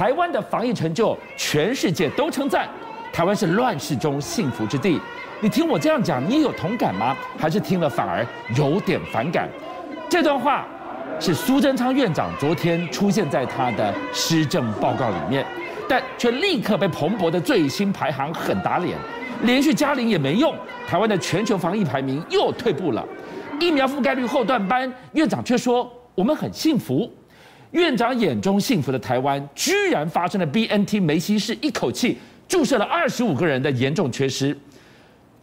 台湾的防疫成就，全世界都称赞。台湾是乱世中幸福之地。你听我这样讲，你也有同感吗？还是听了反而有点反感？这段话是苏贞昌院长昨天出现在他的施政报告里面，但却立刻被彭博的最新排行狠打脸。连续加零也没用，台湾的全球防疫排名又退步了。疫苗覆盖率后段班，院长却说我们很幸福。院长眼中幸福的台湾，居然发生了 BNT 梅西氏一口气注射了二十五个人的严重缺失。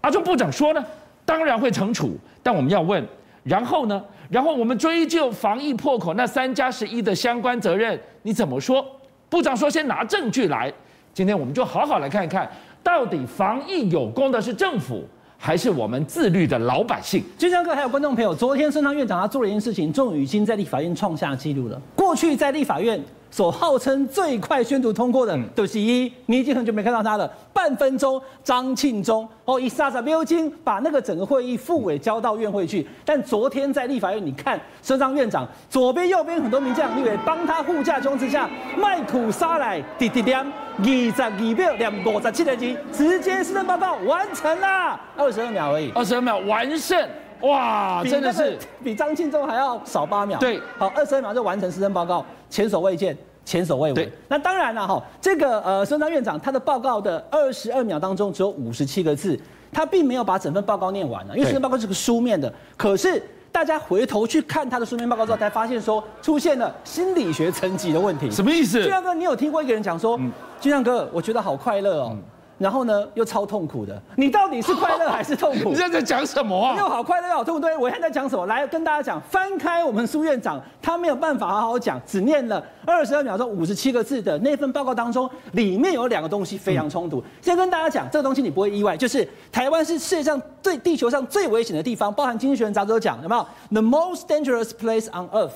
阿中部长说呢，当然会惩处，但我们要问，然后呢？然后我们追究防疫破口那三加十一的相关责任，你怎么说？部长说先拿证据来。今天我们就好好来看一看。到底防疫有功的是政府，还是我们自律的老百姓？军将哥还有观众朋友，昨天孙昌院长他做了一件事情，终于已经在立法院创下纪录了。过去在立法院。所号称最快宣读通过的，都是一，你已经很久没看到他了。半分钟，张庆忠哦，一撒撒标金，把那个整个会议副委交到院会去。但昨天在立法院，你看孙昌院长左边右边很多名将立委帮他护驾中之下，麦苦沙来滴滴点二十二秒两五十七个字，直接施政报告完成了，二十二秒而已，二十二秒完胜，哇，真的是比张庆忠还要少八秒。对，好，二十二秒就完成施政报告。前所未见，前所未闻。对，那当然了哈，这个呃，孙章院长他的报告的二十二秒当中只有五十七个字，他并没有把整份报告念完呢，因为施政报告是个书面的。可是大家回头去看他的书面报告之后，才发现说出现了心理学层级的问题。什么意思？俊亮哥，你有听过一个人讲说，俊亮哥，我觉得好快乐哦。然后呢，又超痛苦的。你到底是快乐还是痛苦？你现在在讲什么啊？又好快乐又好痛苦。对，我现在在讲什么？来跟大家讲，翻开我们苏院长，他没有办法好好讲，只念了二十二秒钟五十七个字的那份报告当中，里面有两个东西非常冲突。先跟大家讲，这个东西你不会意外，就是台湾是世界上最地球上最危险的地方，包含《经济学人》杂志都讲，有没有？The most dangerous place on earth，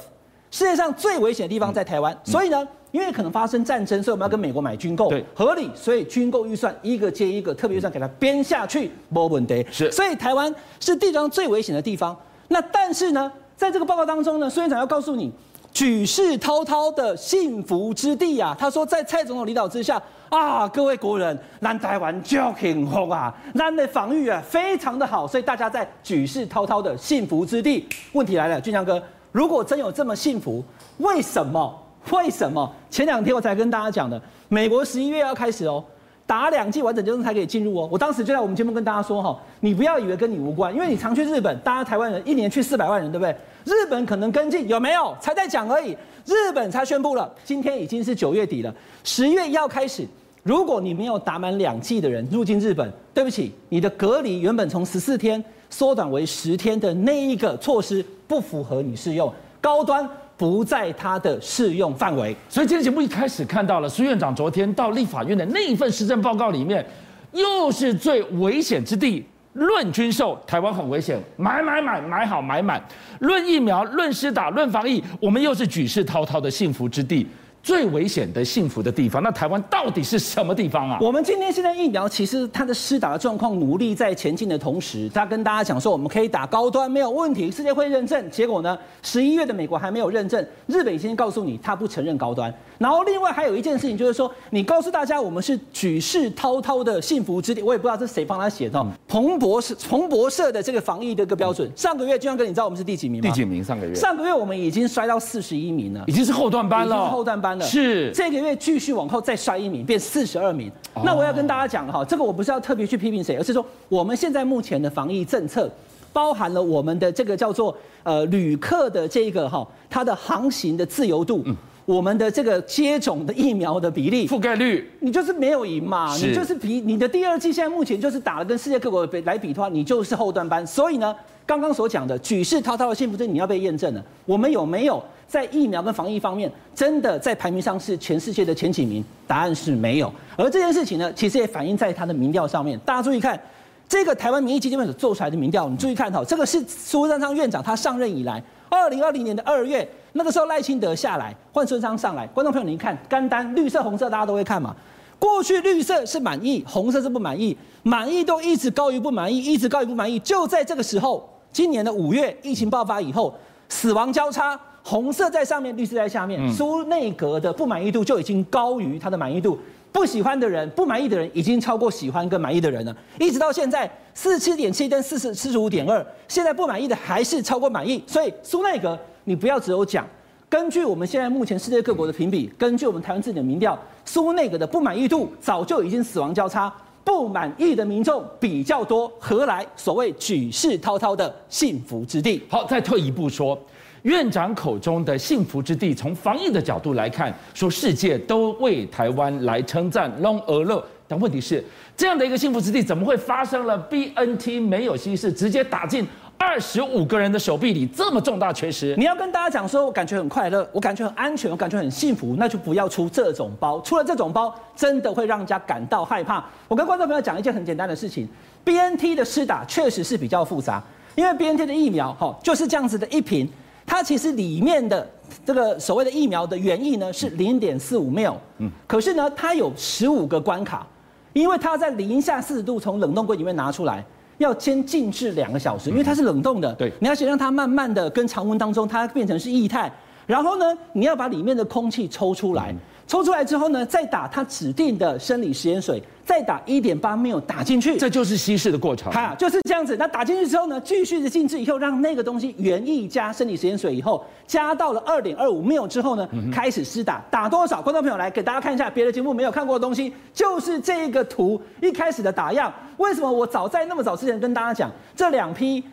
世界上最危险的地方在台湾。所以呢？因为可能发生战争，所以我们要跟美国买军购，对，合理，所以军购预算一个接一个，特别预算给它编下去，没问题。是，所以台湾是地球上最危险的地方。那但是呢，在这个报告当中呢，孙院长要告诉你，举世滔滔的幸福之地啊，他说在蔡总统领导之下啊，各位国人，咱台湾就幸福啊，咱的防御啊非常的好，所以大家在举世滔滔的幸福之地。问题来了，俊强哥，如果真有这么幸福，为什么？为什么前两天我才跟大家讲的，美国十一月要开始哦，打两剂完整接种才可以进入哦。我当时就在我们节目跟大家说哈，你不要以为跟你无关，因为你常去日本，大家台湾人一年去四百万人，对不对？日本可能跟进有没有？才在讲而已。日本才宣布了，今天已经是九月底了，十月一号开始，如果你没有打满两剂的人入境日本，对不起，你的隔离原本从十四天缩短为十天的那一个措施不符合你适用，高端。不在它的适用范围，所以今天节目一开始看到了苏院长昨天到立法院的那一份施政报告里面，又是最危险之地。论军售，台湾很危险，买买买买好买满；论疫苗，论施打，论防疫，我们又是举世滔滔的幸福之地。最危险的幸福的地方，那台湾到底是什么地方啊？我们今天现在疫苗其实它的施打的状况努力在前进的同时，他跟大家讲说我们可以打高端没有问题，世界会认证。结果呢，十一月的美国还没有认证，日本已经告诉你他不承认高端。然后另外还有一件事情就是说，你告诉大家我们是举世滔滔的幸福之地，我也不知道是谁帮他写的。彭博社彭博社的这个防疫的一个标准，上个月就像跟你知道我们是第几名吗？第几名？上个月？上个月我们已经摔到四十一名了，已经是后段班了，已经是后段班。是。这个月继续往后再摔一名，变四十二名。那我要跟大家讲哈，这个我不是要特别去批评谁，而是说我们现在目前的防疫政策，包含了我们的这个叫做呃旅客的这个哈，它的航行的自由度，我们的这个接种的疫苗的比例覆盖率，你就是没有赢嘛，你就是比你的第二季现在目前就是打了跟世界各国来比的话，你就是后段班。所以呢，刚刚所讲的举世滔滔的幸福，症你要被验证了。我们有没有？在疫苗跟防疫方面，真的在排名上是全世界的前几名？答案是没有。而这件事情呢，其实也反映在他的民调上面。大家注意看，这个台湾民意基金会所做出来的民调，你注意看哈，这个是苏贞昌院长他上任以来，二零二零年的二月，那个时候赖清德下来，换孙昌上来。观众朋友，您看，干单绿色、红色，大家都会看嘛。过去绿色是满意，红色是不满意，满意都一直高于不满意，一直高于不满意。就在这个时候，今年的五月疫情爆发以后，死亡交叉。红色在上面，绿色在下面。苏内阁的不满意度就已经高于他的满意度，不喜欢的人、不满意的人已经超过喜欢跟满意的人了。一直到现在四十七点七跟四十四十五点二，现在不满意的还是超过满意。所以苏内阁，你不要只有讲。根据我们现在目前世界各国的评比，根据我们台湾自己的民调，苏内阁的不满意度早就已经死亡交叉，不满意的民众比较多，何来所谓举世滔滔的幸福之地？好，再退一步说，院长口中的幸福之地，从防疫的角度来看，说世界都为台湾来称赞，long 哦乐。但问题是，这样的一个幸福之地，怎么会发生了 BNT 没有稀释，直接打进？二十五个人的手臂里这么重大缺失，你要跟大家讲说，我感觉很快乐，我感觉很安全，我感觉很幸福，那就不要出这种包。出了这种包，真的会让人家感到害怕。我跟观众朋友讲一件很简单的事情，BNT 的施打确实是比较复杂，因为 BNT 的疫苗哈就是这样子的一瓶，它其实里面的这个所谓的疫苗的原液呢是零点四五 ml，嗯，可是呢它有十五个关卡，因为它在零下四十度从冷冻柜里面拿出来。要先静置两个小时，因为它是冷冻的。对，你要先让它慢慢的跟常温当中，它变成是液态。然后呢，你要把里面的空气抽出来。抽出来之后呢，再打它指定的生理食盐水，再打一点八 ml 打进去，这就是稀释的过程。哈，就是这样子。那打进去之后呢，继续的静置以后，让那个东西原液加生理食盐水以后，加到了二点二五 ml 之后呢，开始施打。打多少？观众朋友来给大家看一下别的节目没有看过的东西，就是这个图一开始的打样。为什么我早在那么早之前跟大家讲这两批？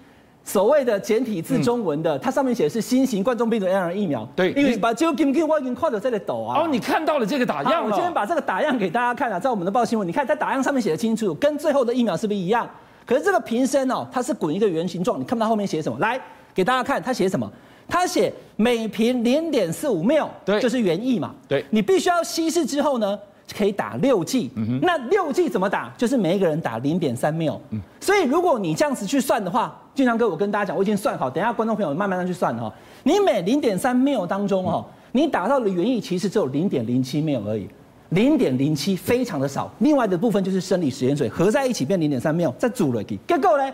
所谓的简体字中文的，嗯、它上面写的是新型冠状病毒 mRNA 疫苗。对，因为把就今天我已经看到这里抖啊。哦，你看到了这个打样了。我今天把这个打样给大家看啊，在我们的报新闻，你看在打样上面写的清楚，跟最后的疫苗是不是一样？可是这个瓶身哦，它是滚一个圆形状，你看不到后面写什么？来给大家看，它写什么？它写每瓶零点四五 ml，对，就是原液嘛。对，你必须要稀释之后呢，可以打六剂。嗯哼。那六剂怎么打？就是每一个人打零点三 ml。嗯。所以如果你这样子去算的话，俊相哥，我跟大家讲，我已经算好，等一下观众朋友慢慢上去算哈。你每零点三 ml 当中哈，你打到的原液其实只有零点零七 ml 而已，零点零七非常的少。另外的部分就是生理食盐水合在一起变零点三 ml，再煮了给结果呢？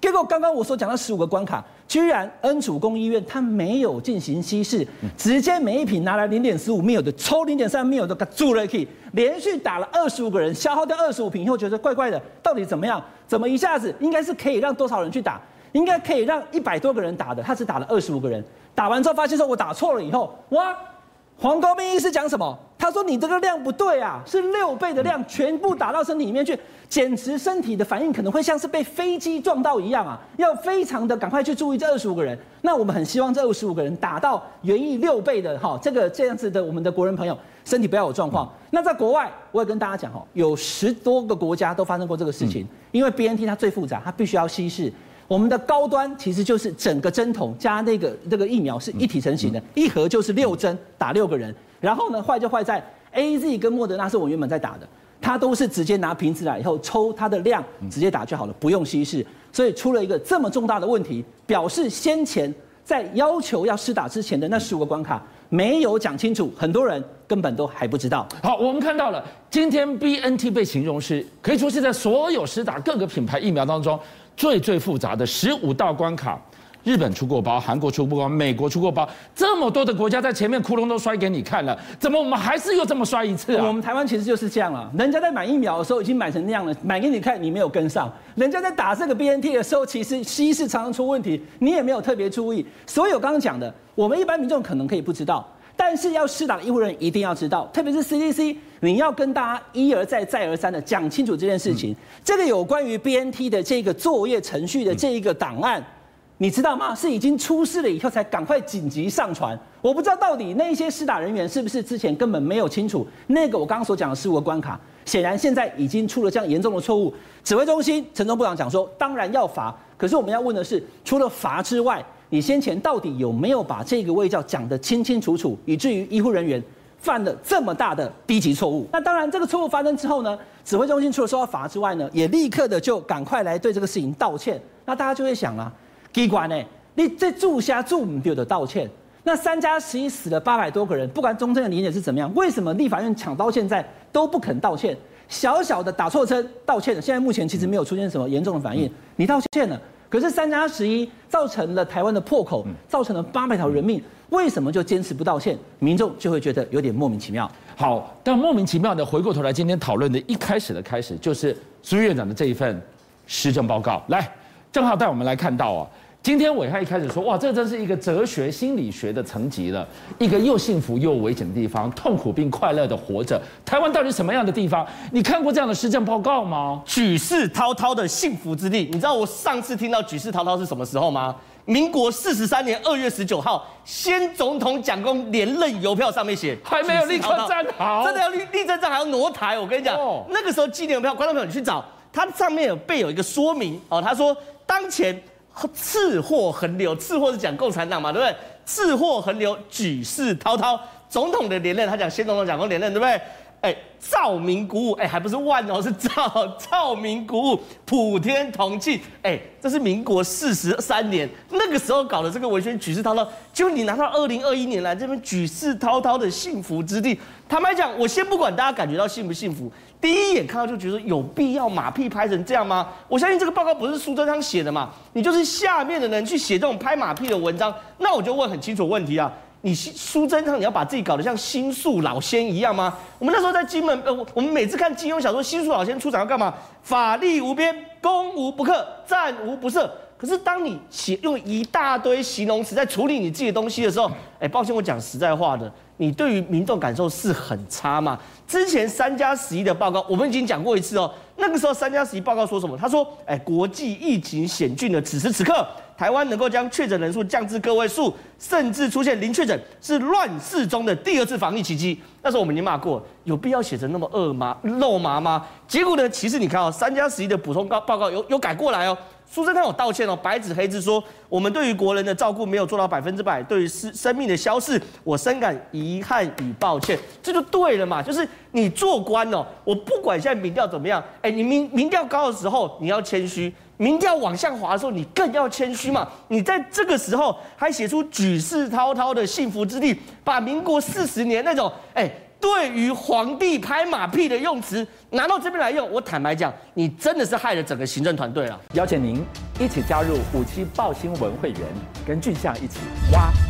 结果刚刚我所讲的十五个关卡，居然恩主公医院它没有进行稀释，直接每一瓶拿来零点十五 ml 的抽零点三 ml 的煮了给，连续打了二十五个人，消耗掉二十五瓶以后，觉得怪怪的，到底怎么样？怎么一下子应该是可以让多少人去打？应该可以让一百多个人打的，他只打了二十五个人。打完之后发现说，我打错了以后，哇，黄高斌医师讲什么？他说你这个量不对啊，是六倍的量，全部打到身体里面去，简直身体的反应可能会像是被飞机撞到一样啊！要非常的赶快去注意这二十五个人。那我们很希望这二十五个人打到原意六倍的哈，这个这样子的我们的国人朋友身体不要有状况。那在国外，我也跟大家讲哈，有十多个国家都发生过这个事情，因为 BNT 它最复杂，它必须要稀释。我们的高端其实就是整个针筒加那个这个疫苗是一体成型的，一盒就是六针，打六个人。然后呢，坏就坏在 AZ 跟莫德纳是我原本在打的，它都是直接拿瓶子来以后抽它的量直接打就好了，不用稀释。所以出了一个这么重大的问题，表示先前在要求要施打之前的那十五个关卡没有讲清楚，很多人根本都还不知道。好，我们看到了今天 BNT 被形容是可以说是在所有施打各个品牌疫苗当中。最最复杂的十五道关卡，日本出过包，韩国出过包，美国出过包，这么多的国家在前面窟窿都摔给你看了，怎么我们还是又这么摔一次啊？我们台湾其实就是这样了，人家在买疫苗的时候已经买成那样了，买给你看，你没有跟上；人家在打这个 BNT 的时候，其实稀释常常出问题，你也没有特别注意。所以我刚刚讲的，我们一般民众可能可以不知道。但是要施打的医护人员一定要知道，特别是 CDC，你要跟大家一而再、再而三的讲清楚这件事情。嗯、这个有关于 BNT 的这个作业程序的这一个档案，嗯、你知道吗？是已经出事了以后才赶快紧急上传。我不知道到底那些施打人员是不是之前根本没有清楚那个我刚刚所讲的十五个关卡。显然现在已经出了这样严重的错误。指挥中心陈时中部长讲说，当然要罚。可是我们要问的是，除了罚之外，你先前到底有没有把这个卫教讲得清清楚楚，以至于医护人员犯了这么大的低级错误？那当然，这个错误发生之后呢，指挥中心除了受到罚之外呢，也立刻的就赶快来对这个事情道歉。那大家就会想了，机关呢，你这住下住唔丢的道歉？那三加十一死了八百多个人，不管中正的理解是怎么样，为什么立法院抢到现在都不肯道歉？小小的打错针道歉了，现在目前其实没有出现什么严重的反应，你道歉了。可是三加十一造成了台湾的破口，造成了八百条人命。为什么就坚持不道歉？民众就会觉得有点莫名其妙。好，但莫名其妙的回过头来，今天讨论的一开始的开始，就是朱院长的这一份施政报告。来，正好带我们来看到啊。今天伟汉一开始说，哇，这真是一个哲学心理学的层级了，一个又幸福又危险的地方，痛苦并快乐的活着。台湾到底什么样的地方？你看过这样的施政报告吗？举世滔滔的幸福之地。你知道我上次听到举世滔滔是什么时候吗？民国四十三年二月十九号，先总统蒋公连任邮票上面写，还没有立刻站好，真的要立立正站还要挪台。我跟你讲，哦、那个时候纪念邮票，观众朋友你去找，它上面有备有一个说明哦，他说当前。赤货横流，赤货是讲共产党嘛，对不对？赤货横流，举世滔滔，总统的连任，他讲先总统蒋公连任，对不对？哎，兆民鼓舞，哎，还不是万哦，是兆兆民鼓舞，普天同庆，哎，这是民国四十三年那个时候搞的这个文宣举世滔滔，就你拿到二零二一年来这边举世滔滔的幸福之地，坦白讲，我先不管大家感觉到幸不幸福。第一眼看到就觉得有必要马屁拍成这样吗？我相信这个报告不是苏贞昌写的嘛，你就是下面的人去写这种拍马屁的文章，那我就问很清楚问题啊，你苏贞昌你要把自己搞得像新宿老仙一样吗？我们那时候在金门，呃，我们每次看金庸小说，新宿老仙出场要干嘛？法力无边，攻无不克，战无不胜。可是当你写用一大堆形容词在处理你自己的东西的时候，哎，抱歉，我讲实在话的。你对于民众感受是很差吗？之前三加十一的报告，我们已经讲过一次哦。那个时候三加十一报告说什么？他说：“哎，国际疫情险峻的此时此刻，台湾能够将确诊人数降至个位数，甚至出现零确诊，是乱世中的第二次防疫奇迹。”那时候我们已经骂过，有必要写成那么恶吗？肉麻吗？结果呢？其实你看哦，三加十一的补充报报告有有改过来哦。苏贞昌有道歉哦，白纸黑字说，我们对于国人的照顾没有做到百分之百，对于生生命的消逝，我深感遗憾与抱歉，这就对了嘛。就是你做官哦，我不管现在民调怎么样，哎，你民民调高的时候你要谦虚，民调往下滑的时候你更要谦虚嘛。你在这个时候还写出举世滔滔的幸福之地，把民国四十年那种哎。对于皇帝拍马屁的用词拿到这边来用，我坦白讲，你真的是害了整个行政团队了。邀请您一起加入五七报新闻会员，跟俊相一起挖。